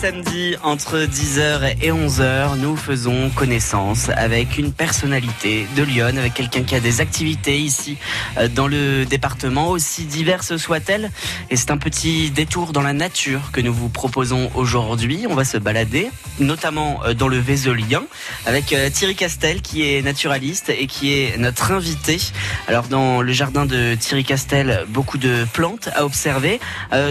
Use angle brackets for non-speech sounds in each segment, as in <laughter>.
samedi entre 10h et 11h, nous faisons connaissance avec une personnalité de Lyon, avec quelqu'un qui a des activités ici euh, dans le département, aussi diverses soient-elles. Et c'est un petit détour dans la nature que nous vous proposons aujourd'hui. On va se balader, notamment euh, dans le Vésolien, avec euh, Thierry Castel qui est naturaliste et qui est notre invité. Alors dans le jardin de Thierry Castel, beaucoup de plantes à observer.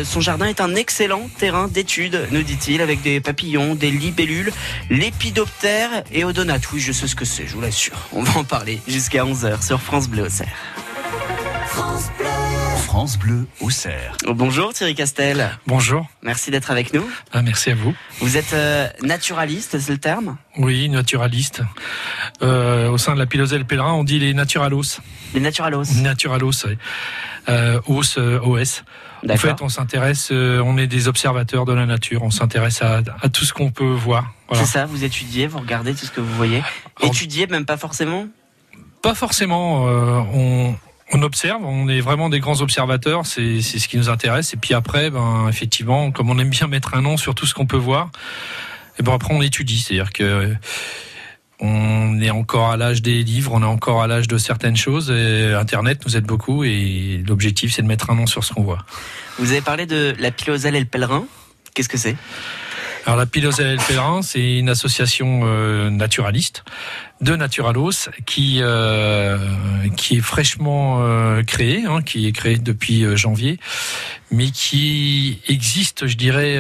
son jardin est un excellent terrain d'étude, nous dit-il, avec des papillons, des libellules, lépidoptères et odonates. Oui, je sais ce que c'est, je vous l'assure. On va en parler jusqu'à 11h sur France Bleu Auxerre. France Bleu. France Bleu Auxerre. Bonjour Thierry Castel. Bonjour. Merci d'être avec nous. Ah, merci à vous. Vous êtes euh, naturaliste, c'est le terme? Oui, naturaliste. Euh, au sein de la Piloselle Pèlerin, on dit les naturalos. Les naturalos Naturalos, oui. Euh, OS, OS. En fait, on s'intéresse, euh, on est des observateurs de la nature, on s'intéresse à, tout ce qu'on peut voir. C'est ça, vous étudiez, vous regardez tout ce que vous voyez. Étudiez même pas forcément Pas forcément. Euh, on, on observe, on est vraiment des grands observateurs, c'est ce qui nous intéresse. Et puis après, ben effectivement, comme on aime bien mettre un nom sur tout ce qu'on peut voir, et ben après on étudie, c'est-à-dire que on est encore à l'âge des livres, on est encore à l'âge de certaines choses. Et Internet nous aide beaucoup et l'objectif, c'est de mettre un nom sur ce qu'on voit. Vous avez parlé de la Piloselle et le Pèlerin. Qu'est-ce que c'est? Alors la Piloselle et le Pèlerin, c'est une association euh, naturaliste de Naturalos qui euh, qui est fraîchement euh, créée, hein, qui est créée depuis janvier, mais qui existe, je dirais,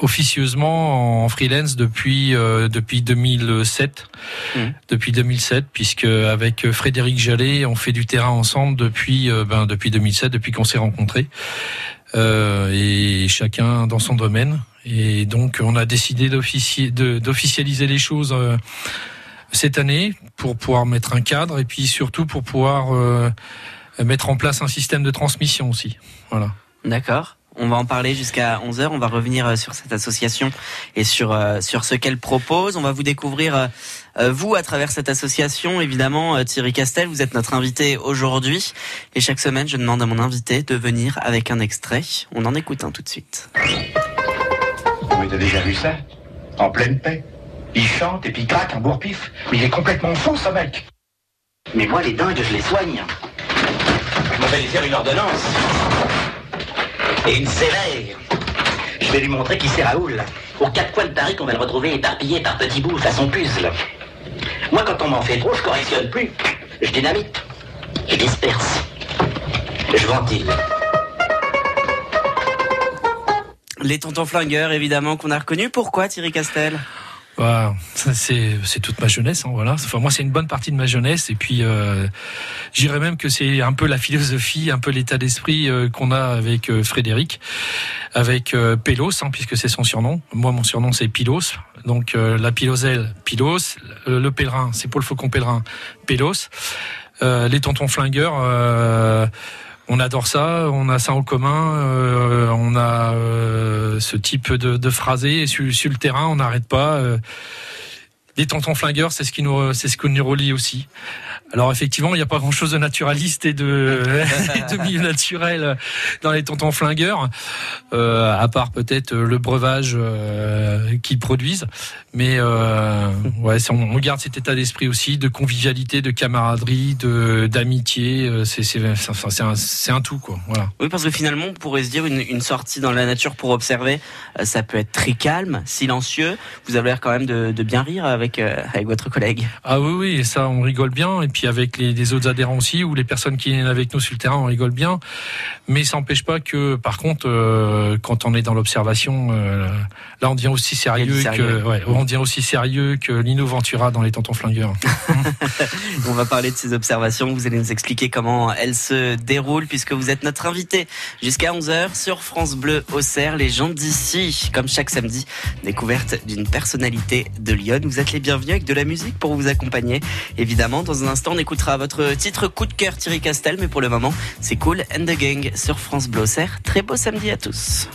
officieusement en freelance depuis euh, depuis 2007 mmh. depuis 2007 puisque avec Frédéric Jallet on fait du terrain ensemble depuis euh, ben depuis 2007 depuis qu'on s'est rencontrés. Euh, et chacun dans son domaine. Et donc on a décidé d'officialiser les choses euh, cette année pour pouvoir mettre un cadre et puis surtout pour pouvoir mettre en place un système de transmission aussi voilà d'accord on va en parler jusqu'à 11h. On va revenir euh, sur cette association et sur, euh, sur ce qu'elle propose. On va vous découvrir, euh, vous, à travers cette association. Évidemment, Thierry Castel, vous êtes notre invité aujourd'hui. Et chaque semaine, je demande à mon invité de venir avec un extrait. On en écoute un tout de suite. Vous avez déjà vu ça? En pleine paix? Il chante et puis claque un bourre-pif. Mais il est complètement fou, ce mec. Mais moi, les dingues, je les soigne. Je m'en vais lui faire une ordonnance et une sévère. Je vais lui montrer qui c'est Raoul. Aux quatre coins de Paris qu'on va le retrouver éparpillé par petits bouts façon puzzle. Moi, quand on m'en fait trop, je correctionne plus. Je dynamite. Je disperse. Je ventile. Les tontons flingueurs, évidemment, qu'on a reconnus. Pourquoi Thierry Castel? Bah, c'est toute ma jeunesse, hein, voilà. Enfin moi c'est une bonne partie de ma jeunesse et puis euh, j'irais même que c'est un peu la philosophie, un peu l'état d'esprit euh, qu'on a avec euh, Frédéric, avec euh, Pélos, hein, puisque c'est son surnom. Moi mon surnom c'est Pilos, donc la Piloselle Pilos, le pèlerin c'est Paul Faucon pèlerin Pélos, les tontons flingueurs on adore ça, on a ça en commun, euh, on a euh, ce type de, de phrasé sur, sur, le terrain, on n'arrête pas. Euh, les tontons flingueurs, c'est ce qui nous, c'est ce qui nous relie aussi. Alors effectivement, il n'y a pas grand-chose de naturaliste et de, <laughs> de milieu naturel dans les tontons flingueurs, euh, à part peut-être le breuvage euh, qu'ils produisent. Mais euh, ouais, on, garde cet état d'esprit aussi, de convivialité, de camaraderie, de d'amitié. C'est c'est un, tout quoi. Voilà. Oui, parce que finalement, on pourrait se dire une, une sortie dans la nature pour observer, ça peut être très calme, silencieux. Vous avez l'air quand même de, de bien rire avec avec votre collègue. Ah oui, oui, ça, on rigole bien. Et puis avec les, autres adhérents aussi, ou les personnes qui viennent avec nous sur le terrain, on rigole bien. Mais ça n'empêche pas que, par contre, euh, quand on est dans l'observation, euh, là, on devient aussi sérieux, que, ouais, on devient aussi sérieux que Lino Ventura dans les Tontons Flingueurs. <laughs> on va parler de ces observations. Vous allez nous expliquer comment elles se déroulent, puisque vous êtes notre invité jusqu'à 11h sur France Bleu Auxerre, les gens d'ici, comme chaque samedi, découverte d'une personnalité de Lyon. Vous êtes les bienvenus avec de la musique pour vous accompagner, évidemment, dans un instant on écoutera votre titre coup de cœur Thierry Castel, mais pour le moment, c'est cool and the gang sur France Blosser. Très beau samedi à tous.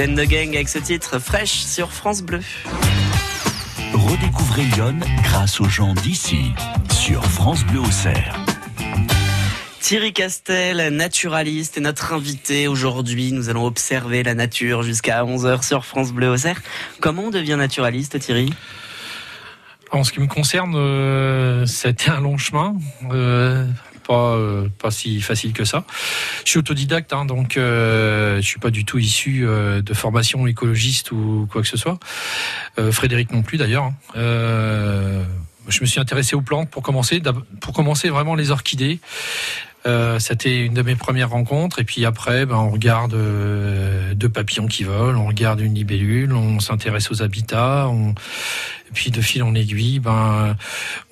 De Gang avec ce titre fraîche sur France Bleu. Redécouvrez Lyon grâce aux gens d'ici sur France Bleu Auxerre. Thierry Castel, naturaliste, est notre invité aujourd'hui. Nous allons observer la nature jusqu'à 11h sur France Bleu Auxerre. Comment on devient naturaliste, Thierry? En ce qui me concerne, euh, c'était un long chemin. Euh, pas, euh, pas si facile que ça. Je suis autodidacte, hein, donc euh, je suis pas du tout issu euh, de formation écologiste ou quoi que ce soit. Euh, Frédéric non plus d'ailleurs. Hein. Je me suis intéressé aux plantes pour commencer, pour commencer vraiment les orchidées. Euh, C'était une de mes premières rencontres. Et puis après, ben, on regarde deux papillons qui volent, on regarde une libellule, on s'intéresse aux habitats. On... Et puis de fil en aiguille, ben,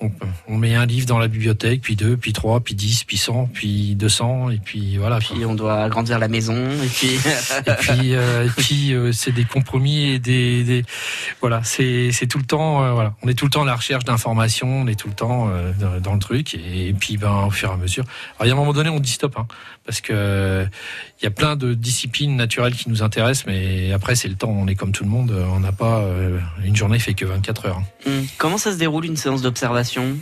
on, on, met un livre dans la bibliothèque, puis deux, puis trois, puis dix, puis cent, puis deux cents, et puis voilà. Puis on doit agrandir la maison, et puis <laughs> et puis, euh, puis euh, c'est des compromis et des, des... voilà, c'est tout le temps euh, voilà, on est tout le temps à la recherche d'informations, on est tout le temps euh, dans le truc, et, et, puis ben au fur et à mesure. Alors il y a un moment donné, on dit stop, hein, parce que il y a plein de disciplines naturelles qui nous intéressent, mais après c'est le temps, on est comme tout le monde, on n'a pas une journée fait que 24 heures. Mmh. Comment ça se déroule une séance d'observation?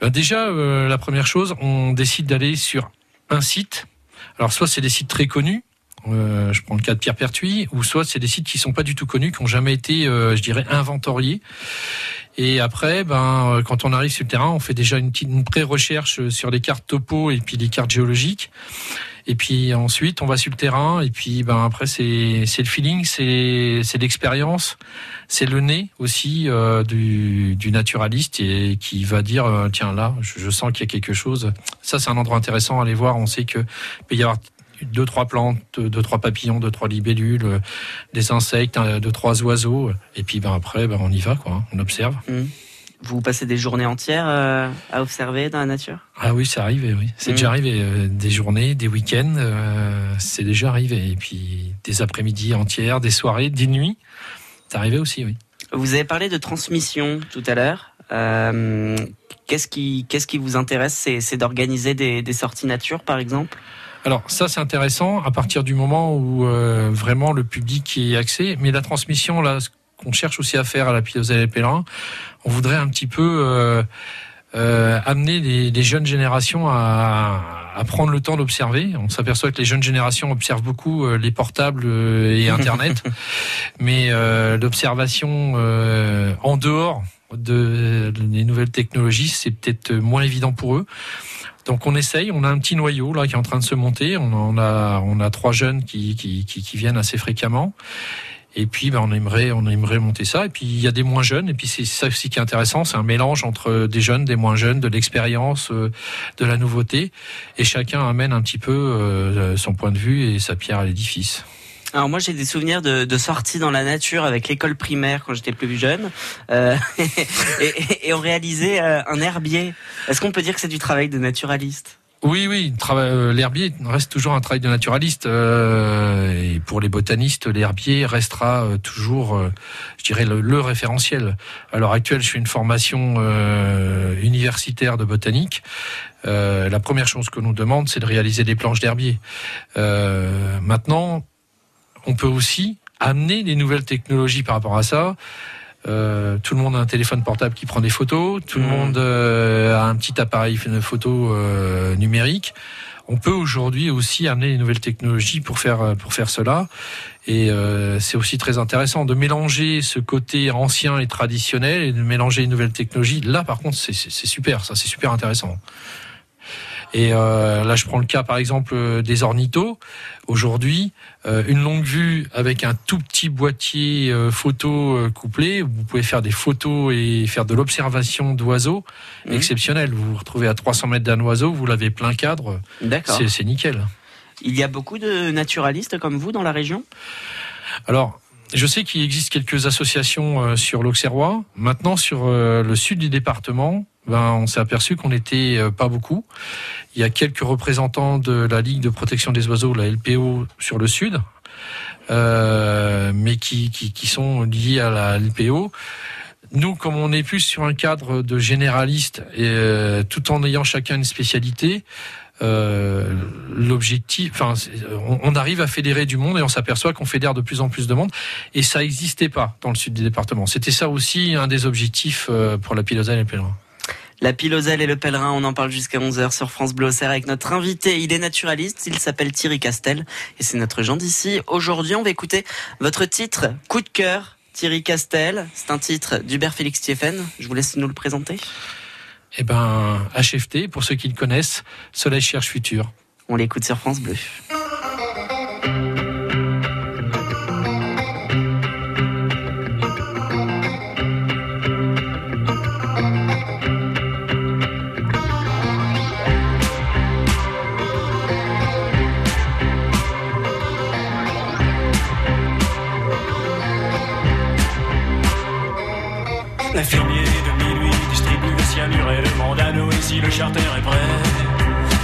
Ben Déjà, euh, la première chose, on décide d'aller sur un site. Alors soit c'est des sites très connus, euh, je prends le cas de Pierre Pertuis, ou soit c'est des sites qui sont pas du tout connus, qui ont jamais été, euh, je dirais, inventoriés. Et après, ben, euh, quand on arrive sur le terrain, on fait déjà une, une pré-recherche sur les cartes topo et puis les cartes géologiques. Et puis ensuite, on va sur le terrain. Et puis, ben après, c'est le feeling, c'est l'expérience, c'est le nez aussi euh, du, du naturaliste et qui va dire euh, tiens là, je, je sens qu'il y a quelque chose. Ça, c'est un endroit intéressant à aller voir. On sait que peut y avoir deux trois plantes, deux trois papillons, deux trois libellules, des insectes, deux trois oiseaux. Et puis ben après, ben on y va quoi. On observe. Mmh. Vous passez des journées entières euh, à observer dans la nature? Ah oui, c'est arrivé, oui. C'est mmh. déjà arrivé. Euh, des journées, des week-ends, euh, c'est déjà arrivé. Et puis des après-midi entières, des soirées, des nuits, c'est arrivé aussi, oui. Vous avez parlé de transmission tout à l'heure. Euh, qu'est-ce qui, qu'est-ce qui vous intéresse C'est d'organiser des, des sorties nature, par exemple? Alors ça c'est intéressant à partir du moment où euh, vraiment le public y est accès, mais la transmission là, ce qu'on cherche aussi à faire à la Piloselle et Pèlerin, on voudrait un petit peu euh, euh, amener les, les, jeunes générations à, à prendre le temps d'observer. On s'aperçoit que les jeunes générations observent beaucoup euh, les portables euh, et Internet, <laughs> mais euh, l'observation en dehors de, des nouvelles technologies, c'est peut-être moins évident pour eux. Donc on essaye, on a un petit noyau là qui est en train de se monter. On a on a trois jeunes qui qui, qui, qui viennent assez fréquemment. Et puis, ben, on aimerait, on aimerait monter ça. Et puis, il y a des moins jeunes. Et puis, c'est ça aussi qui est intéressant. C'est un mélange entre des jeunes, des moins jeunes, de l'expérience, euh, de la nouveauté. Et chacun amène un petit peu euh, son point de vue et sa pierre à l'édifice. Alors moi j'ai des souvenirs de, de sorties dans la nature avec l'école primaire quand j'étais plus jeune euh, <laughs> et, on réalisait un herbier. Est-ce qu'on peut dire que c'est du travail de naturaliste? Oui, oui, euh, l'herbier reste toujours un travail de naturaliste. Euh, et pour les botanistes, l'herbier restera euh, toujours, euh, je dirais, le, référentiel. À l'heure actuelle, je fais une formation euh, universitaire de botanique. la première chose que nous demande, c'est de réaliser des planches d'herbier. maintenant, on peut aussi amener des nouvelles technologies par rapport à ça. Euh, tout le monde a un téléphone portable qui prend des photos, tout mmh. le monde euh, a un petit appareil photo euh, numérique. On peut aujourd'hui aussi amener les nouvelles technologies pour faire pour faire cela, et euh, c'est aussi très intéressant de mélanger ce côté ancien et traditionnel et de mélanger les nouvelles technologies. Là, par contre, c'est super, ça, c'est super intéressant. Et euh, là, je prends le cas, par exemple, des ornithos. Aujourd'hui, euh, une longue vue avec un tout petit boîtier euh, photo euh, couplé, vous pouvez faire des photos et faire de l'observation d'oiseaux mmh. exceptionnel. Vous vous retrouvez à 300 mètres d'un oiseau, vous l'avez plein cadre. C'est nickel. Il y a beaucoup de naturalistes comme vous dans la région? Alors, je sais qu'il existe quelques associations euh, sur l'Auxerrois. Maintenant, sur euh, le sud du département, ben, on s'est aperçu qu'on n'était euh, pas beaucoup. Il y a quelques représentants de la Ligue de protection des oiseaux, la LPO, sur le sud, euh, mais qui, sont liés à la LPO. Nous, comme on est plus sur un cadre de généraliste, et, euh, tout en ayant chacun une spécialité, l'objectif, enfin, on, arrive à fédérer du monde et on s'aperçoit qu'on fédère de plus en plus de monde. Et ça n'existait pas dans le sud du département. C'était ça aussi un des objectifs pour la Piloselle et le. La Piloselle et le pèlerin, on en parle jusqu'à 11h sur France Bleu avec notre invité. Il est naturaliste, il s'appelle Thierry Castel et c'est notre Jean d'ici. Aujourd'hui, on va écouter votre titre Coup de cœur, Thierry Castel. C'est un titre d'Hubert Félix Thieffen. Je vous laisse nous le présenter. Eh ben, HFT, pour ceux qui le connaissent, Soleil cherche futur. On l'écoute sur France Bleu. L'infirmier de minuit distribue le cyanure et demande à Noé si le charter est prêt.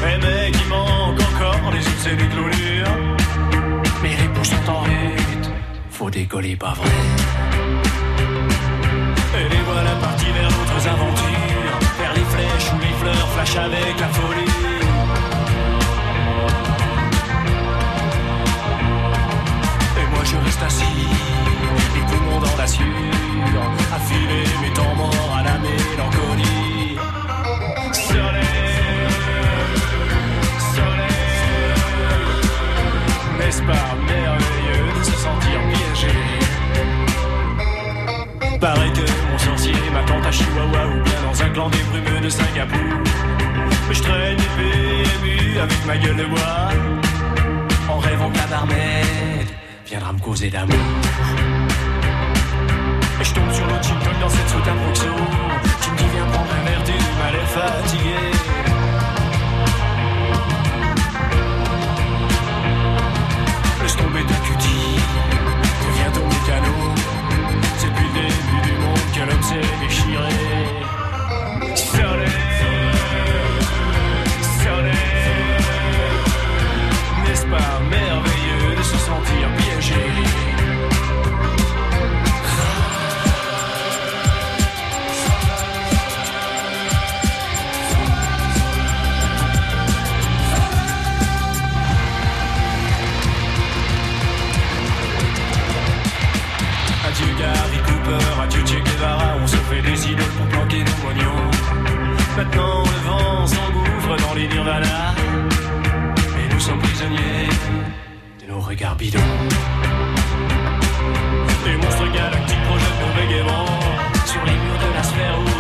Eh mec, il manque encore les outils et les clôtures. Mais les pouces sont en rythme, faut décoller pas vrai. Et les voilà partis vers d'autres aventures, vers les flèches ou les fleurs flash avec la folie. Reste assis, les poumons dans la sueur, mes temps morts à la mélancolie. Soleil, soleil, n'est-ce pas merveilleux de se sentir piégé? Paraît que mon sorcier m'attend à Chihuahua ou bien dans un clan des brumeux de Singapour. Mais je traîne épée avec ma gueule de bois, en rêvant que la barmaid viendra me causer d'amour. Et je tombe sur gin tonic dans cette soute à Qui me dit viens prendre un verre, t'es mal et fatigué. Laisse tomber ta cutie, deviens ton mécano. C'est depuis le début du monde que l'homme s'est déchiré. Soleil, soleil. N'est-ce pas merveilleux de se sentir piégé Adieu Gary Cooper, adieu Che Guevara, on se fait des idoles pour planquer nos moignons. Maintenant le vent s'engouffre dans les nirvanas, et nous sommes prisonniers de nos regards bidons. Les monstres galactiques projettent nos bégaiements sur les murs de la sphère où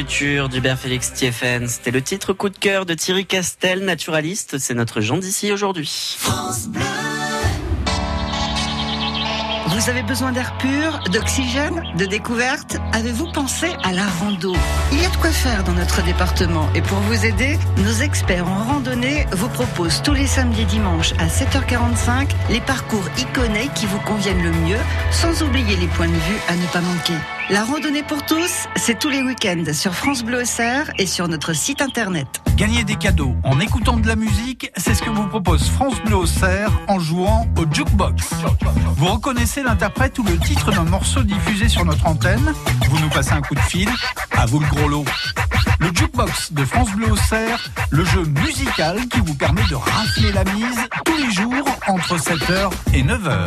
futur d'Hubert Félix Thieffen. C'était le titre coup de cœur de Thierry Castel, naturaliste. C'est notre Jean d'ici aujourd'hui. Vous avez besoin d'air pur, d'oxygène, de découverte Avez-vous pensé à la rando? Il y a de quoi faire dans notre département et pour vous aider, nos experts en randonnée vous proposent tous les samedis et dimanches à 7h45 les parcours iconés qui vous conviennent le mieux, sans oublier les points de vue à ne pas manquer. La randonnée pour tous, c'est tous les week-ends sur France Bleu Auxerre et sur notre site internet. Gagner des cadeaux en écoutant de la musique, c'est ce que vous propose France Bleu Auxerre en jouant au jukebox. Vous reconnaissez l'interprète ou le titre d'un morceau diffusé sur notre antenne Vous nous passez un coup de fil À vous le gros lot. Le jukebox de France Bleu Auxerre, le jeu musical qui vous permet de rafler la mise tous les jours entre 7h et 9h.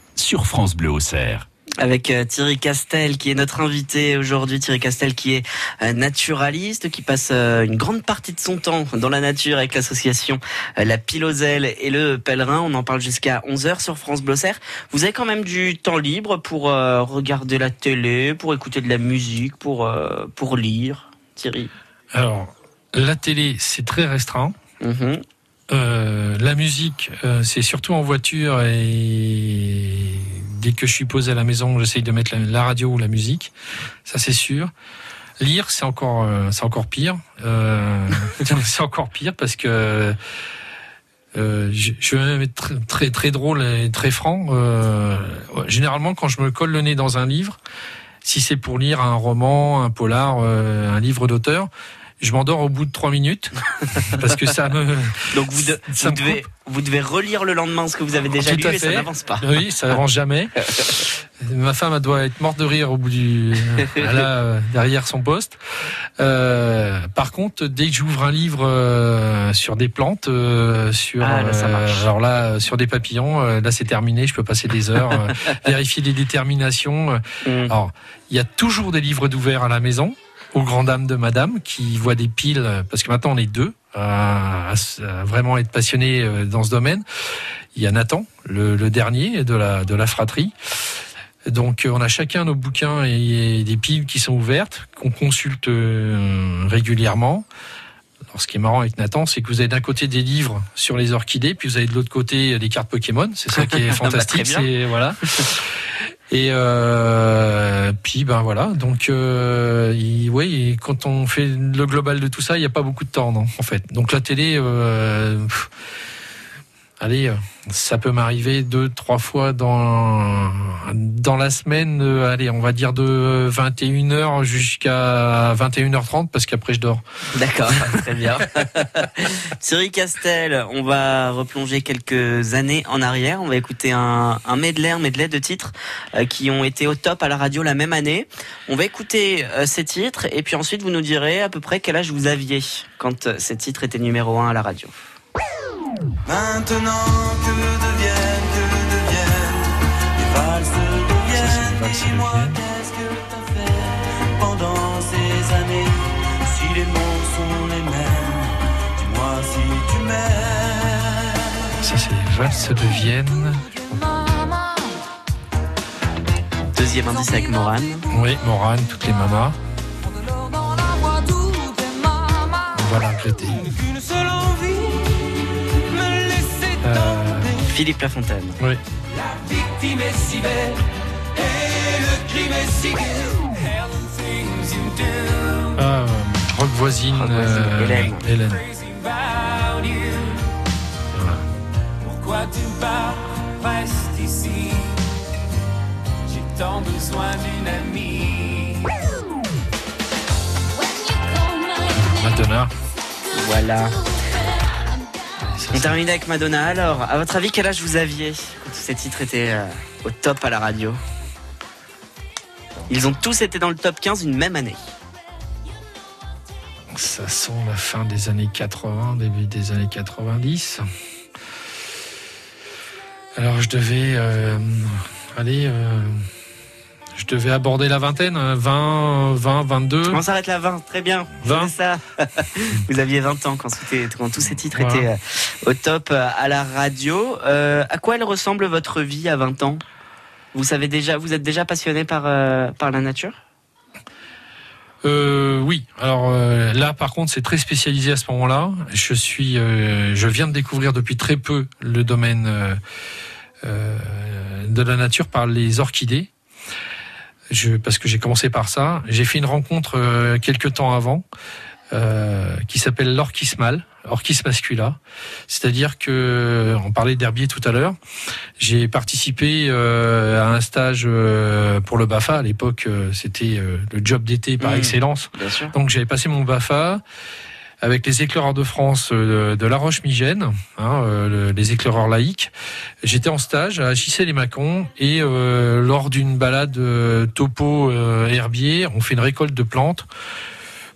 sur France Bleu Auxerre. avec euh, Thierry Castel qui est notre invité aujourd'hui. Thierry Castel qui est euh, naturaliste, qui passe euh, une grande partie de son temps dans la nature avec l'association La Piloselle et le Pèlerin. On en parle jusqu'à 11h sur France Blosser. Vous avez quand même du temps libre pour regarder la télé, pour écouter de la musique, pour, pour lire, Thierry? Alors, la télé, c'est très restreint. Mhm. Euh, la musique, euh, c'est surtout en voiture et dès que je suis posé à la maison, j'essaye de mettre la, radio ou la musique. Ça, c'est sûr. Lire, c'est encore, euh, c'est encore pire. <laughs> C'est encore pire parce que je, je vais être très, très drôle et très franc. Généralement, quand je me colle le nez dans un livre, si c'est pour lire un roman, un polar, un livre d'auteur, je m'endors au bout de trois minutes parce que ça me Donc vous, de- Ça vous me devez, vous devez relire le lendemain ce que vous avez déjà Tout lu et ça n'avance pas. Oui, ça avance jamais. Ma femme elle doit être morte de rire au bout du là euh, derrière son poste. Euh, par contre, dès que j'ouvre un livre euh, sur des plantes, euh, sur Ah, là, ça euh, marche. alors là euh, sur des papillons, là c'est terminé. Je peux passer des heures <laughs> vérifier les déterminations. Mhm. Alors il y a toujours des livres d'ouvert à la maison. Aux grandes dames de madame qui voient des piles, parce que maintenant on est deux à, vraiment être passionnés euh, dans ce domaine. Il y a Nathan, le, le dernier de la, de la fratrie. Donc euh, on a chacun nos bouquins et, des piles qui sont ouvertes, qu'on consulte euh, régulièrement. Alors, ce qui est marrant avec Nathan, c'est que vous avez d'un côté des livres sur les orchidées, puis vous avez de l'autre côté des cartes Pokémon. C'est ça qui est <laughs> Bah, fantastique. c'est voilà. Et euh, ben voilà. Donc euh, oui, quand on fait le global de tout ça, il n'y a pas beaucoup de temps, non, en fait. Donc la télé. Euh, Allez, ça peut m'arriver deux, trois fois dans dans la semaine. euh, allez, on va dire de 21h jusqu'à 21h30 parce qu'après je dors. D'accord, très bien. <laughs> Thierry Castel, on va replonger quelques années en arrière. On va écouter un, un medley, un medley de titres euh, qui ont été au top à la radio la même année. On va écouter euh, ces titres et puis ensuite vous nous direz à peu près quel âge vous aviez quand ces titres étaient numéro un à la radio. Maintenant que deviennent, que deviennent les valses deviennent. valses Dis-moi qu'est-ce que t'as fait pendant ces années? Si les mots sont les mêmes, dis-moi si tu m'aimes. Ça, c'est les valses deviennent. Deuxième indice avec Morane. Oui, Morane, toutes les mamas. On va la Philippe Lafontaine. oui. La victime est si belle et le crime est si. Ah, rock voisine, Rock voisine, euh, Hélène. Hélène. Voilà. Pourquoi tu pars Reste ici? J'ai tant besoin d'une amie. Madonna. Voilà. On termine avec Madonna. Alors, à votre avis, quel âge vous aviez quand tous ces titres étaient euh, au top à la radio? Ils ont tous été dans le top 15 une même année. Ça sent la fin des années 80, début des années 90. Alors je devais, euh, allez, euh, je devais aborder la vingtaine, hein, 20, 20, 22. On s'arrête là, 20. Très bien. 20. C'est ça. <laughs> Vous aviez 20 ans quand, tous ces titres Voilà. étaient euh, au top euh, à la radio. Euh, à quoi elle ressemble votre vie à 20 ans? Vous savez déjà, vous êtes déjà passionné par, euh, par la nature? Euh, oui. Alors euh, là, par contre, c'est très spécialisé à ce moment-là. Je suis, euh, je viens de découvrir depuis très peu le domaine de la nature par les orchidées. Je, parce que j'ai commencé par ça. J'ai fait une rencontre euh, quelques temps avant euh, qui s'appelle l'orchis mâle, orchis mascula. C'est-à-dire que, on parlait d'herbier tout à l'heure, j'ai participé euh, à un stage euh, pour le BAFA. À l'époque, euh, c'était euh, le job d'été par Mmh. excellence. Bien sûr. Donc j'avais passé mon BAFA avec les éclaireurs de France euh, de La Roche-Migène, hein, euh, le- les éclaireurs laïcs. J'étais en stage à Gissé-les-Macons et euh, lors d'une balade euh, topo euh, herbier, on fait une récolte de plantes.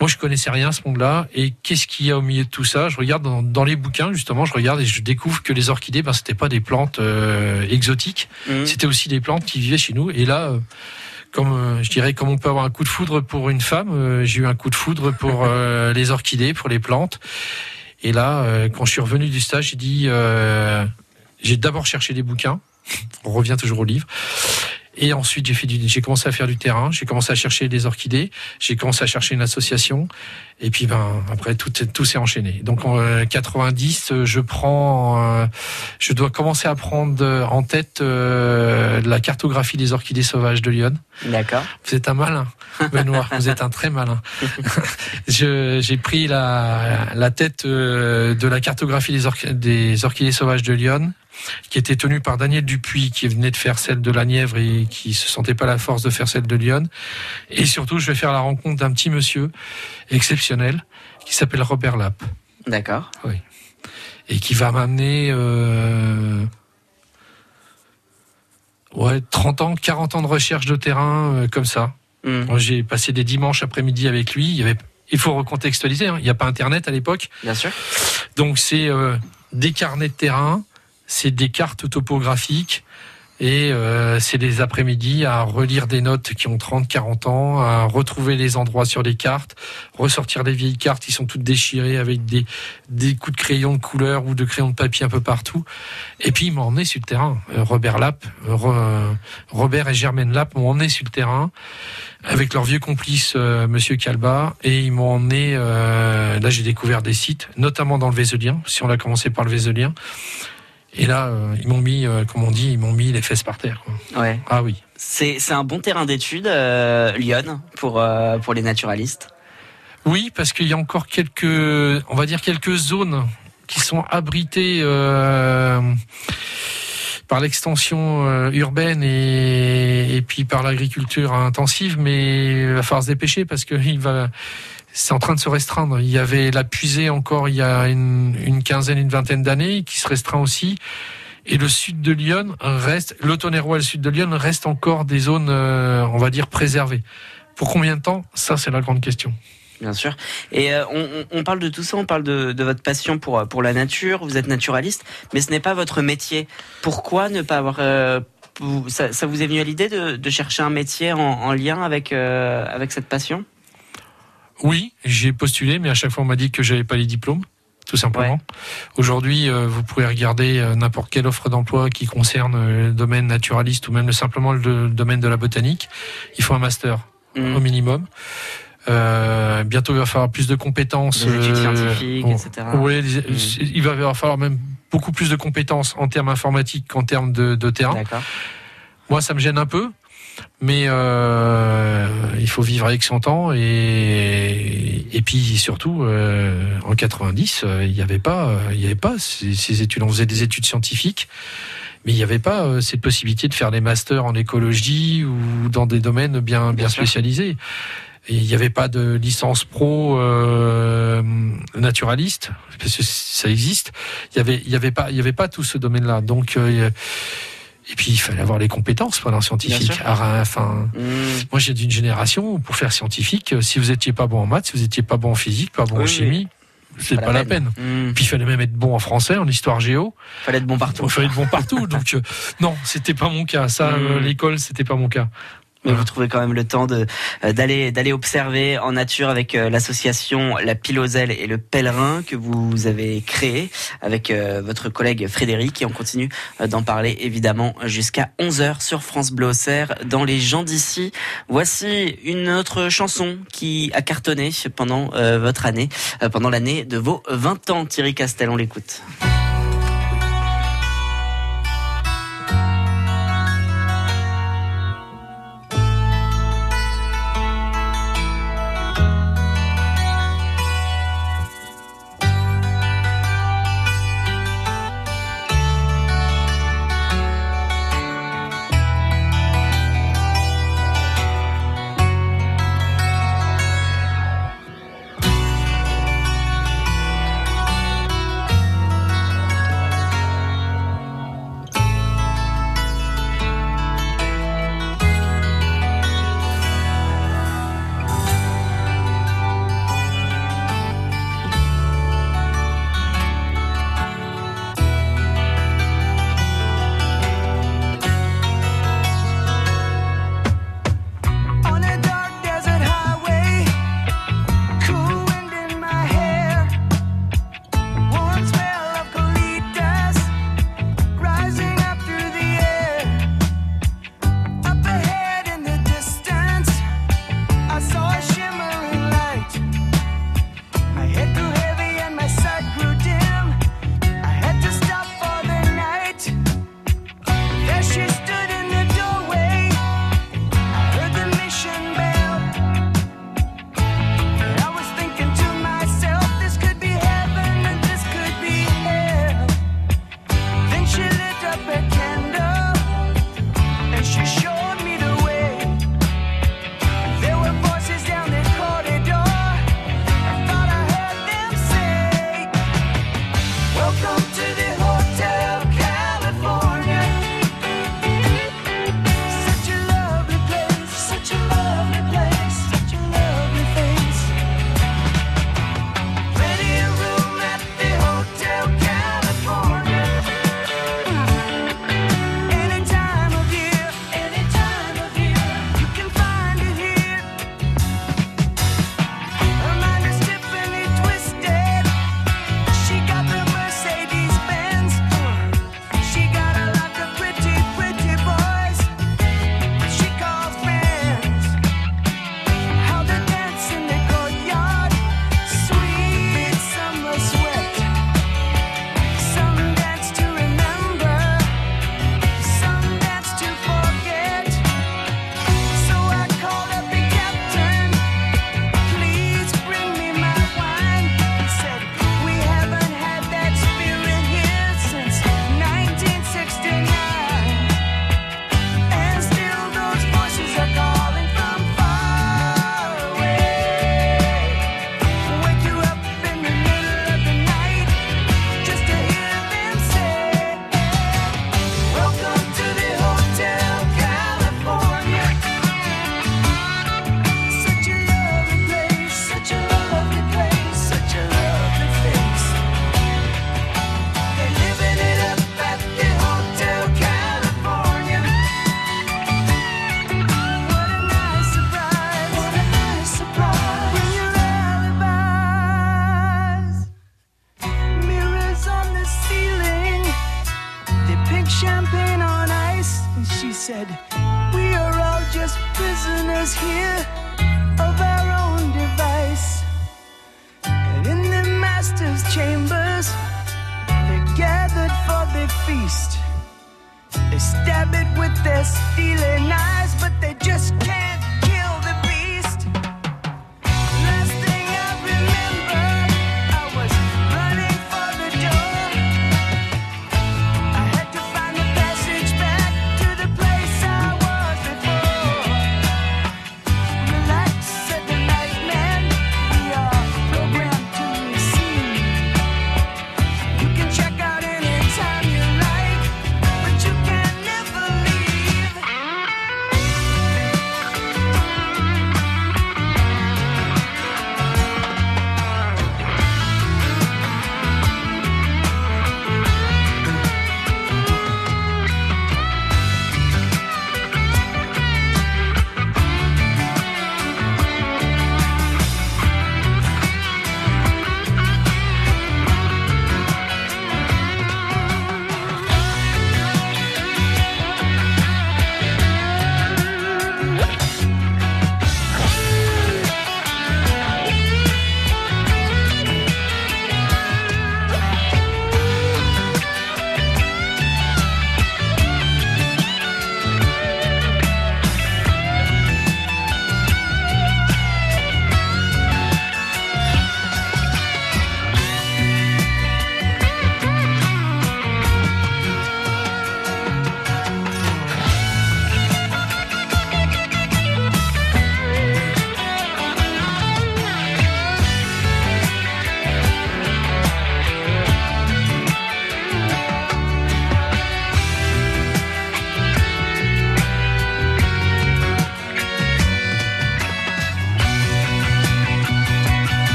Moi, je connaissais rien à ce monde-là. Et qu'est-ce qu'il y a au milieu de tout ça? Je regarde dans, dans les bouquins, justement, je regarde et je découvre que les orchidées, ben, c'était pas des plantes euh, exotiques. Mhm. C'était aussi des plantes qui vivaient chez nous. Et là, euh, comme euh, je dirais, comme on peut avoir un coup de foudre pour une femme, euh, j'ai eu un coup de foudre pour <laughs> euh, les orchidées, pour les plantes. Et là, quand je suis revenu du stage, j'ai dit, euh, j'ai d'abord cherché des bouquins. On revient toujours au livre. Et ensuite, j'ai fait du, j'ai commencé à faire du terrain. J'ai commencé à chercher des orchidées. J'ai commencé à chercher une association. Et puis, ben, après, tout, tout s'est enchaîné. Donc, en euh, 90, euh, je prends, euh, je dois commencer à prendre euh, en tête euh, la cartographie des orchidées sauvages de Lyon. D'accord. Vous êtes un malin, Benoît. <laughs> vous êtes un très malin. <laughs> Je- J'ai pris la, la tête de la cartographie des, orch- des orchidées sauvages de Lyon, qui était tenue par Daniel Dupuis, qui venait de faire celle de la Nièvre et qui se sentait pas la force de faire celle de Lyon. Et surtout, je vais faire la rencontre d'un petit monsieur exceptionnel qui s'appelle Robert Lapp D'accord. et qui va m'amener euh, ouais 30 ans, 40 ans de recherche de terrain euh, comme ça. Moi, J'ai passé des dimanches après-midi avec lui. Il y avait, il faut recontextualiser. hein, il n'y a pas Internet à l'époque, Bien sûr. donc c'est euh, des carnets de terrain, c'est des cartes topographiques. Et euh, c'est des après-midi à relire des notes qui ont 30, 40 ans, à retrouver les endroits sur les cartes, ressortir des vieilles cartes qui sont toutes déchirées avec des, des coups de crayon de couleur ou de crayon de papier un peu partout. Et puis ils m'ont emmené sur le terrain. Euh, Robert Lapp, euh, Re- Robert et Germaine Lapp m'ont emmené sur le terrain avec leur vieux complice euh, Monsieur Calba et ils m'ont emmené. euh, là, j'ai découvert des sites, notamment dans le Vézelien. Si on a commencé par le Vézelien. Et là, euh, ils m'ont mis, euh, comme on dit, ils m'ont mis les fesses par terre. quoi. Ouais. Ah oui. C'est c'est un bon terrain d'étude, euh, Lyon, pour, pour les naturalistes. Oui, parce qu'il y a encore quelques, on va dire quelques zones qui sont abritées euh, par l'extension euh, urbaine et, et puis par l'agriculture intensive, mais il va falloir se dépêcher parce que il va, c'est en train de se restreindre. Il y avait la puisée encore il y a une, quinzaine, une vingtaine d'années qui se restreint aussi. Et le sud de Lyon reste, l'Autonnerois et le sud de Lyon restent encore des zones, euh, on va dire, préservées. Pour combien de temps? Ça, c'est la grande question. Bien sûr. Et euh, on, parle de tout ça, on parle de, votre passion pour, euh, pour la nature, vous êtes naturaliste, mais ce n'est pas votre métier. Pourquoi ne pas avoir... ça, vous est venu à l'idée de, chercher un métier en, en lien avec, avec cette passion? Oui, j'ai postulé, mais à chaque fois on m'a dit que j'avais pas les diplômes, tout simplement. Aujourd'hui, euh, vous pourrez regarder euh, n'importe quelle offre d'emploi qui concerne euh, le domaine naturaliste ou même simplement le, domaine de la botanique. Il faut un master Mhm. au minimum. Euh, bientôt, il va falloir plus de compétences. Des études scientifiques, bon, etc. les- Mhm. il va falloir même beaucoup plus de compétences en termes informatiques qu'en termes de, de terrain. D'accord. Moi, ça me gêne un peu, mais euh, il faut vivre avec son temps et et puis surtout euh, en 90, euh, il n'y avait pas, euh, il y avait pas ces, ces études. On faisait des études scientifiques, mais il n'y avait pas euh, cette possibilité de faire des masters en écologie ou dans des domaines bien bien, spécialisés. Et il n'y avait pas de licence pro euh, naturaliste, parce que ça existe. Il y avait, il y avait pas, il y avait pas tout ce domaine-là. Donc, euh, et puis il fallait avoir les compétences pour un scientifique. Enfin, Mhm. moi j'ai d'une génération où pour faire scientifique, euh, si vous étiez pas bon en maths, si vous étiez pas bon en physique, pas bon Oui, en oui. chimie, c'est pas, la peine. Mhm. Puis il fallait même être bon en français, en histoire géo. Fallait être bon partout. Il fallait être bon partout. Donc euh, non, c'était pas mon cas. Ça, euh, l'école, c'était pas mon cas. Mais vous trouvez quand même le temps de euh, d'aller d'aller observer en nature avec euh, l'association La Piloselle et le Pèlerin que vous avez créé avec euh, votre collègue Frédéric et on continue d'en parler évidemment jusqu'à 11h sur France Bleu Auxerre dans les gens d'ici. Voici une autre chanson qui a cartonné pendant votre année, pendant l'année de vos 20 ans Thierry Castel, on l'écoute. rabbit with their stealing eyes, but they just can't.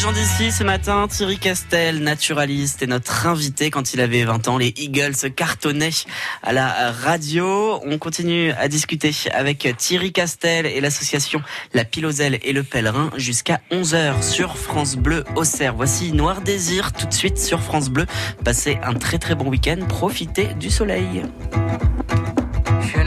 Gens d'ici, ce matin, Thierry Castel, naturaliste, est notre invité quand il avait 20 ans. Les Eagles cartonnaient à la radio. On continue à discuter avec Thierry Castel et l'association La Piloselle et le Pèlerin jusqu'à 11h sur France Bleu Auxerre. Voici Noir Désir tout de suite sur France Bleu. Passez un très très bon week-end. Profitez du soleil. Je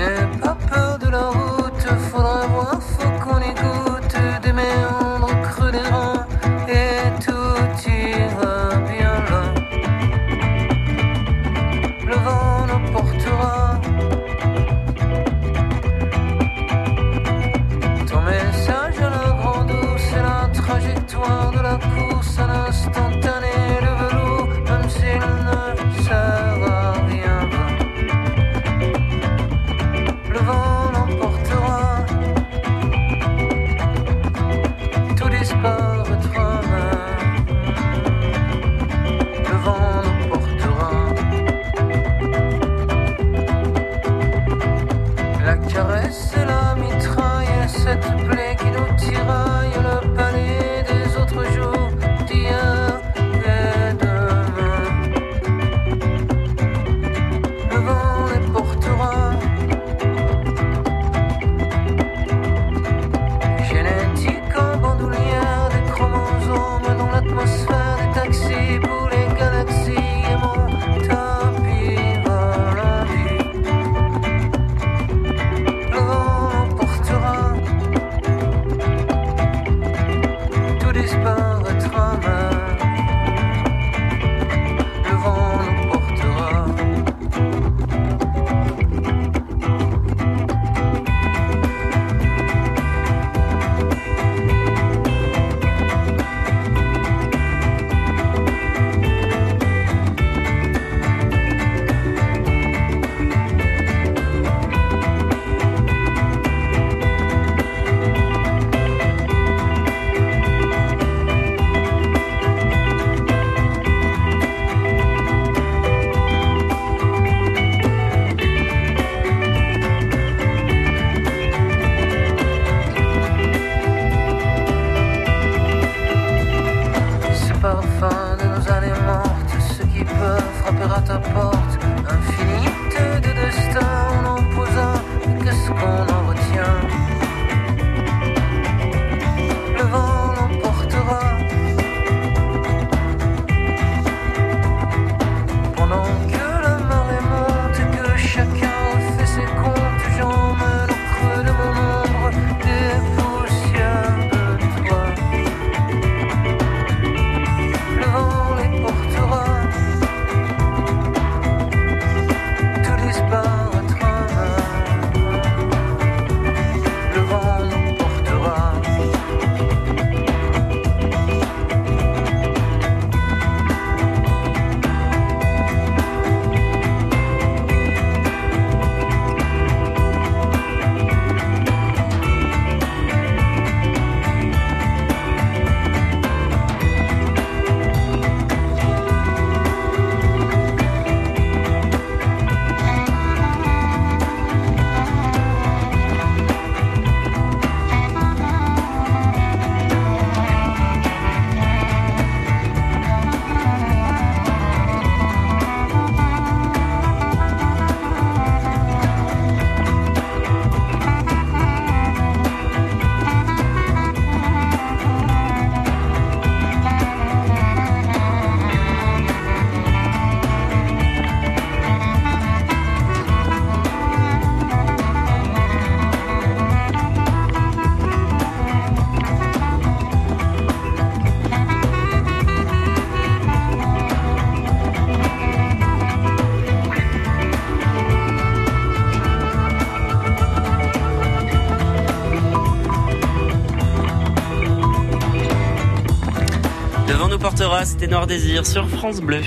c'était Noir Désir sur France Bleu.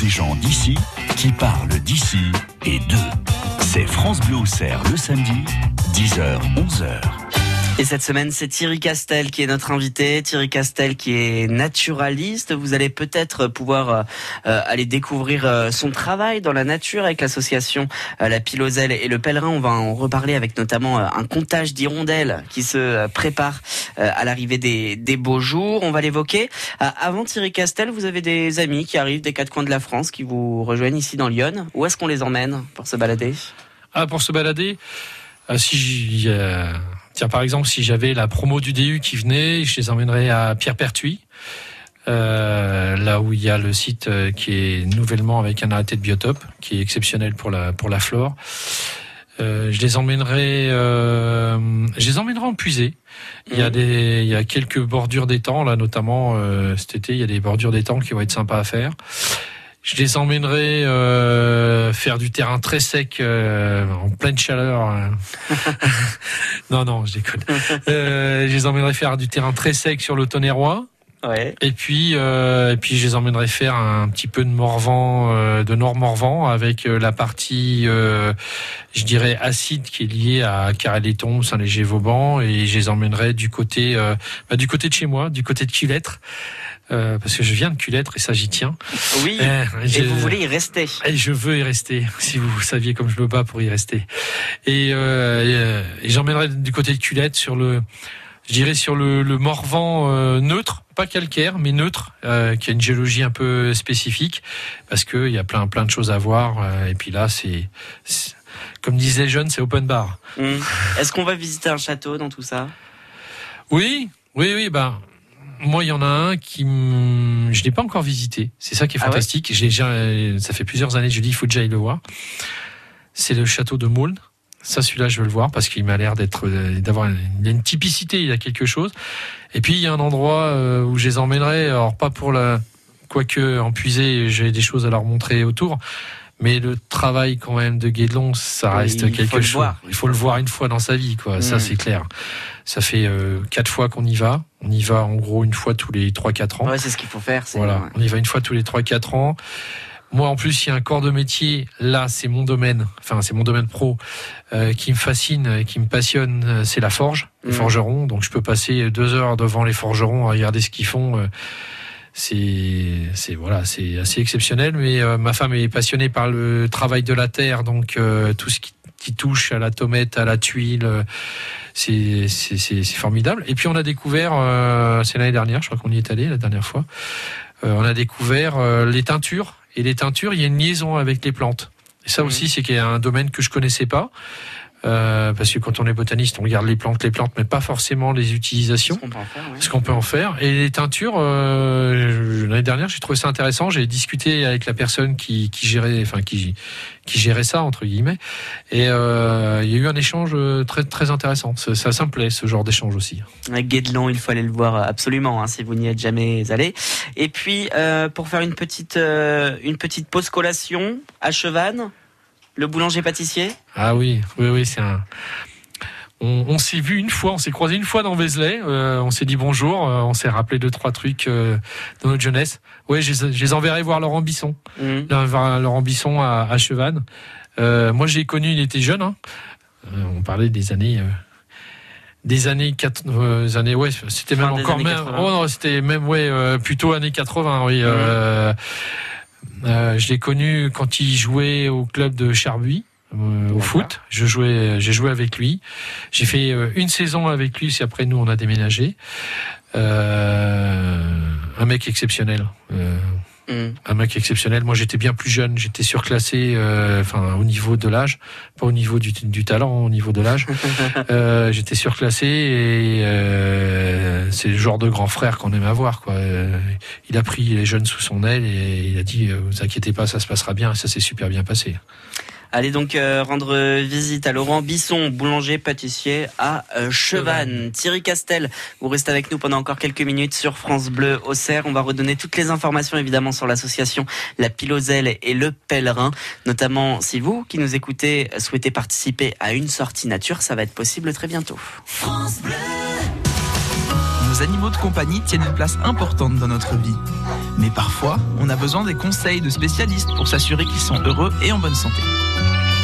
Des gens d'ici qui parlent d'ici et d'eux. C'est France Bleu au Cerf le samedi, 10h, 11h. Et cette semaine, c'est Thierry Castel qui est notre invité. Thierry Castel qui est naturaliste. Vous allez peut-être pouvoir euh, aller découvrir euh, son travail dans la nature avec l'association euh, La Piloselle et le Pèlerin. On va en reparler avec notamment un comptage d'hirondelles qui se prépare à l'arrivée des, beaux jours. On va l'évoquer. Avant Thierry Castel, vous avez des amis qui arrivent des quatre coins de la France qui vous rejoignent ici dans Lyon. Où est-ce qu'on les emmène pour se balader? Ah, pour se balader, euh, si tiens par exemple si j'avais la promo du DU qui venait, je les emmènerais à Pierre-Pertuis, euh, là où il y a le site euh, qui est nouvellement avec un arrêté de biotope, qui est exceptionnel pour la pour la flore. Euh, je les emmènerai, euh, je les emmènerai en puisée. Il y a des, il y a quelques bordures d'étangs là, notamment euh, cet été, il y a des bordures d'étangs qui vont être sympas à faire. Je les emmènerai euh, faire du terrain très sec euh, en pleine chaleur. euh. <laughs> non, non, je déconne. Euh, je les emmènerai faire du terrain très sec sur le Tonnerrois. Ouais. Et puis, euh, et puis, je les emmènerai faire un petit peu de Morvan, euh, de Nord Morvan, avec la partie, euh, je dirais acide qui est liée à Carré-les-Tombes, Saint-Léger-Vauban, et je les emmènerai du côté, euh, bah, du côté de chez moi, du côté de Culettre, euh, parce que je viens de Culettre et ça j'y tiens. Oui. Euh, Et vous voulez y rester et je veux y rester, si vous saviez comme je me bats pour y rester. Et, euh, et, euh, et j'emmènerai du côté de Culette sur le, je dirais sur le, le Morvan neutre, pas calcaire, mais neutre, qui a une géologie un peu spécifique, parce que il y a plein plein de choses à voir. et puis là, c'est, comme disaient les jeunes, c'est open bar. Hmm. Est-ce qu'on va visiter un château dans tout ça? Oui, oui, oui. Ben, moi, il y en a un qui, je n'ai pas encore visité. C'est ça qui est Ah ouais fantastique. J'ai déjà, ça fait plusieurs années que je dis, il faut que j'aille le voir. C'est le château de Maulne. Ça, celui-là, je veux le voir parce qu'il m'a l'air d'être, euh, d'avoir une, il y a une typicité, il y a quelque chose. Et puis, il y a un endroit euh, où je les emmènerai, alors pas pour la, quoique en puiser, j'ai des choses à leur montrer autour. Mais le travail quand même de Guédelon, ça reste quelque chose. voir. Il faut le voir une fois dans sa vie, quoi. Ça, Mm. c'est clair. Ça fait euh, quatre fois qu'on y va. On y va en gros une fois tous les trois quatre ans. Ouais, c'est ce qu'il faut faire. c'est- Voilà, ouais. on y va une fois tous les 3-4 ans. Moi, en plus, il y a un corps de métier. Là, c'est mon domaine. Enfin, c'est mon domaine pro euh, qui me fascine, qui me passionne. euh, C'est la forge, les Mhm. forgerons. Donc, je peux passer deux heures devant les forgerons à regarder ce qu'ils font. euh, C'est, c'est voilà, c'est assez exceptionnel. Mais euh, ma femme est passionnée par le travail de la terre, donc euh, tout ce qui, qui touche à la tomate, à la tuile. euh, c'est formidable. Et puis on a découvert, euh, c'est l'année dernière, je crois qu'on y est allé la dernière fois, euh, on a découvert euh, les teintures. Et les teintures, il y a une liaison avec les plantes. Et ça Mhm. aussi, c'est qu'il y a un domaine que je connaissais pas. Euh, parce que quand on est botaniste, on regarde les plantes, les plantes, mais pas forcément les utilisations Ce qu'on peut en faire, peut en. Et les teintures, euh, l'année dernière, j'ai trouvé ça intéressant. J'ai discuté avec la personne qui, qui gérait, enfin qui, qui gérait ça entre guillemets, et euh, il y a eu un échange très très intéressant. Ça, ça, ça me plaît ce genre d'échange aussi. Guédelon, il faut aller le voir absolument hein, si vous n'y êtes jamais allé. Et puis pour faire une petite une petite pause collation à Chevannes, le boulanger pâtissier. Ah oui, oui, oui, c'est un. On, on s'est vu une fois, on s'est croisé une fois dans Vézelay, euh, on s'est dit bonjour, euh, on s'est rappelé deux trois trucs euh, de notre jeunesse. Ouais, je, les- je les enverrai voir Laurent Bisson. Mhm. Voir Laurent Bisson à, à Chevannes. Euh, moi, j'ai connu, il était jeune. hein. On parlait des années, des années, quatre- euh, années, ouais, c'était même encore même, 80. oh non, c'était même ouais, euh, plutôt années 80. Oui. Euh, euh, je l'ai connu quand il jouait au club de Charbuy. euh, au foot, je jouais, j'ai joué avec lui. J'ai fait euh, une saison avec lui. C'est après nous on a déménagé. Euh, un mec exceptionnel. Mhm. un mec exceptionnel. Moi, j'étais bien plus jeune, j'étais surclassé, euh, enfin au niveau de l'âge, pas au niveau du, du talent, au niveau de l'âge. <laughs> Euh, j'étais surclassé et euh, c'est le genre de grand frère qu'on aime avoir. Quoi. Il a pris les jeunes sous son aile et il a dit "Vous inquiétez pas, ça se passera bien." Et ça s'est super bien passé. Allez donc euh, rendre visite à Laurent Bisson, boulanger pâtissier à euh, Chevannes. Thierry Castel, vous restez avec nous pendant encore quelques minutes sur France Bleu Auxerre. On va redonner toutes les informations évidemment sur l'association La Piloselle et le Pèlerin. Notamment si vous qui nous écoutez souhaitez participer à une sortie nature, ça va être possible très bientôt. France Bleu. Nos animaux de compagnie tiennent une place importante dans notre vie. Mais parfois, on a besoin des conseils de spécialistes pour s'assurer qu'ils sont heureux et en bonne santé.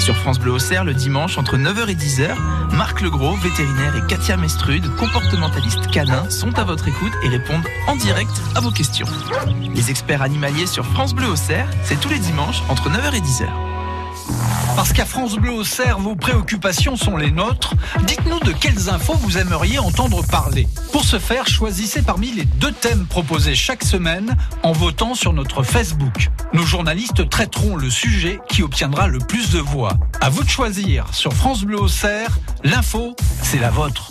Sur France Bleu Auxerre, le dimanche, entre 9h et 10h, Marc Legros, vétérinaire, et Katia Mestrude, comportementaliste canin, sont à votre écoute et répondent en direct à vos questions. Les experts animaliers sur France Bleu Auxerre, c'est tous les dimanches, entre 9h et 10h. Parce qu'à France Bleu Auxerre, vos préoccupations sont les nôtres. Dites-nous de quelles infos vous aimeriez entendre parler. Pour ce faire, choisissez parmi les deux thèmes proposés chaque semaine en votant sur notre Facebook. Nos journalistes traiteront le sujet qui obtiendra le plus de voix. À vous de choisir. Sur France Bleu Auxerre, l'info, c'est la vôtre.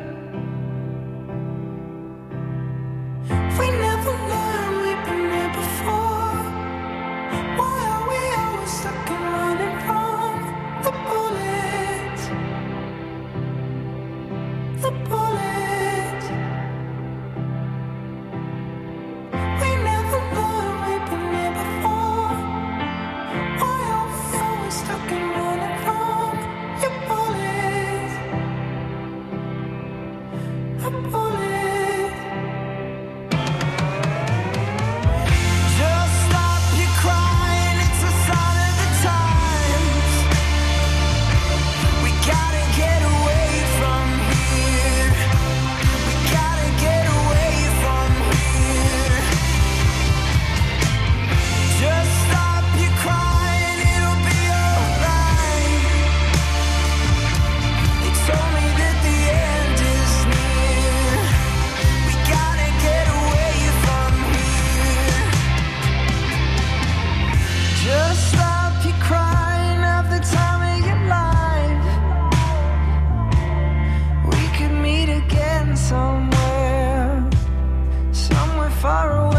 Far away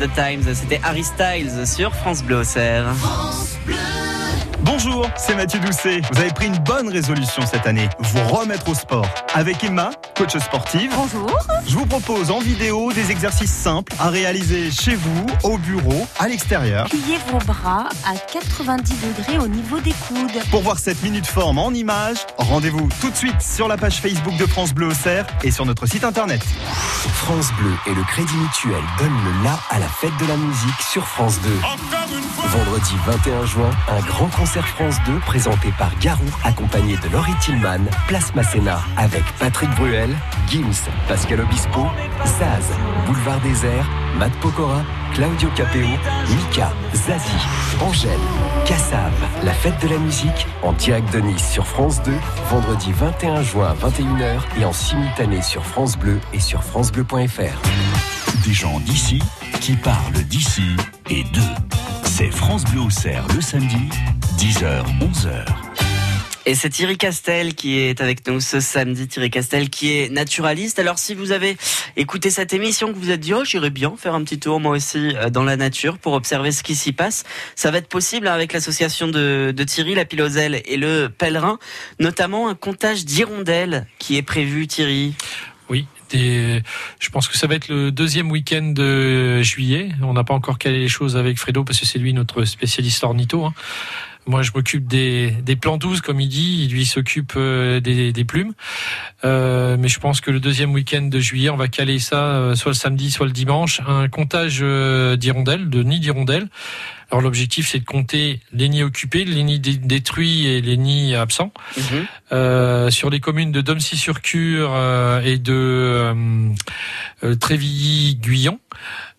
the Times, c'était Harry Styles sur France Bleu. Bonjour, c'est Mathieu Doucet. Vous avez pris une bonne résolution cette année, vous remettre au sport. Avec Emma, coach sportive. Bonjour. Je vous propose en vidéo des exercices simples à réaliser chez vous, au bureau, à l'extérieur. Pliez vos bras à 90 degrés au niveau des coudes. Pour voir cette minute forme en images, rendez-vous tout de suite sur la page Facebook de France Bleu Auxerre et sur notre site internet. France Bleu et le Crédit Mutuel donnent le la à la fête de la musique sur France 2. Vendredi 21 juin, un grand concert France 2 présenté par Garou, accompagné de Laurie Tillman, Place Masséna, avec Patrick Bruel, Gims, Pascal Obispo, Zaz, Boulevard Désert, Matt Pokora, Claudio Capeo, Mika, Zazie, Angèle, Kassav. La fête de la musique en direct de Nice sur France 2, vendredi 21 juin à 21h et en simultané sur France Bleu et sur francebleu.fr. Des gens d'ici qui parlent d'ici et d'eux. C'est France Bleu Auxerre le samedi, 10h, 11h. Et c'est Thierry Castel qui est avec nous ce samedi. Thierry Castel qui est naturaliste. Alors si vous avez écouté cette émission, que vous êtes dit oh j'irais bien faire un petit tour moi aussi euh, dans la nature pour observer ce qui s'y passe, ça va être possible hein, avec l'association de, de Thierry, la Piloselle et le Pèlerin, notamment un comptage d'hirondelles qui est prévu Thierry. Oui, des- je pense que ça va être le deuxième week-end de juillet. On n'a pas encore calé les choses avec Fredo parce que c'est lui notre spécialiste ornitho. hein. Moi, je m'occupe des, des plans 12, comme il dit. Il lui s'occupe euh, des, des plumes. Euh, mais je pense que le deuxième week-end de juillet, on va caler ça euh, soit le samedi, soit le dimanche. Un comptage euh, d'hirondelles, de nids d'hirondelles. Alors l'objectif, c'est de compter les nids occupés, les nids dé- détruits et les nids absents. Euh, sur les communes de Domcy-sur-Cure euh, et de euh, Trévilly-Guyon.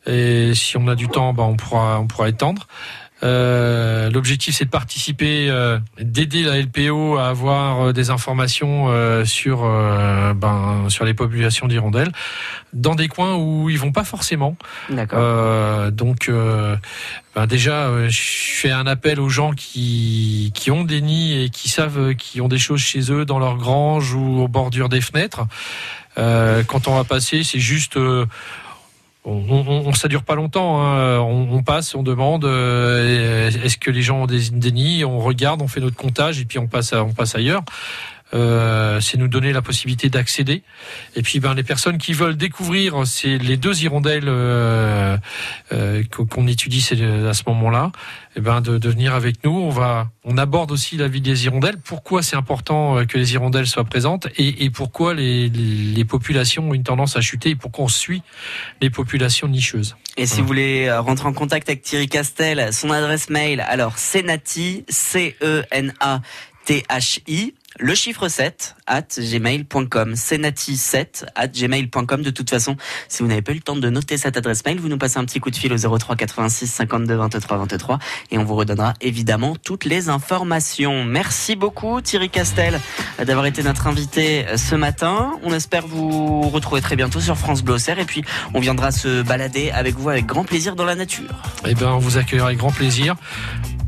Et si on a du temps, bah, on pourra on pourra étendre. Euh, L'objectif, c'est de participer, euh, d'aider la LPO à avoir euh, des informations sur ben, sur les populations d'hirondelles dans des coins où ils vont pas forcément. D'accord. Donc, ben déjà, je fais un appel aux gens qui qui ont des nids et qui savent qui ont des choses chez eux dans leur grange ou aux bordures des fenêtres. Euh, quand on va passer, c'est juste euh, on, on, ça dure pas longtemps. hein. On, passe, on demande euh, est-ce que les gens ont des, nids. On regarde, on fait notre comptage et puis on passe, à- on passe ailleurs. Euh, c'est nous donner la possibilité d'accéder. Et puis, ben, les personnes qui veulent découvrir, c'est les deux hirondelles euh, euh, qu'on étudie c'est, euh, à ce moment-là. Et ben, de, de venir avec nous. On va, on aborde aussi la vie des hirondelles. Pourquoi c'est important euh, que les hirondelles soient présentes et, et pourquoi les, les populations ont une tendance à chuter et pourquoi on suit les populations nicheuses. Et si vous voulez rentrer en contact avec Thierry Castel, son adresse mail, alors senati, C-E-N-A-T-H-I, le chiffre 7 at gmail.com. Senati7 at gmail.com. De toute façon, si vous n'avez pas eu le temps de noter cette adresse mail, vous nous passez un petit coup de fil au 03 86 52 23 23 et on vous redonnera évidemment toutes les informations. Merci beaucoup Thierry Castel d'avoir été notre invité euh, ce matin. On espère vous retrouver très bientôt sur France Bleu et puis on viendra se balader avec vous avec grand plaisir dans la nature. Eh ben, on vous accueillera avec grand plaisir.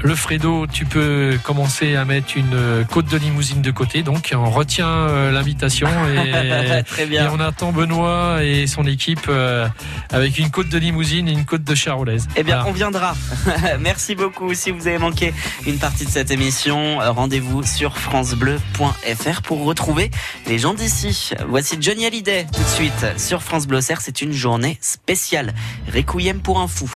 Le Fredo, tu peux commencer à mettre une euh, côte de limousine de côté, donc on retient euh, l'invitation et, <laughs> Très bien. et on attend Benoît et son équipe euh, avec une côte de limousine et une côte de charolaise. Eh bien, Voilà. on viendra. <laughs> Merci beaucoup. Si vous avez manqué une partie de cette émission, rendez-vous sur francebleu.fr pour retrouver les gens d'ici. Voici Johnny Hallyday tout de suite sur France Bleu. C'est une journée spéciale. Requiem pour un fou.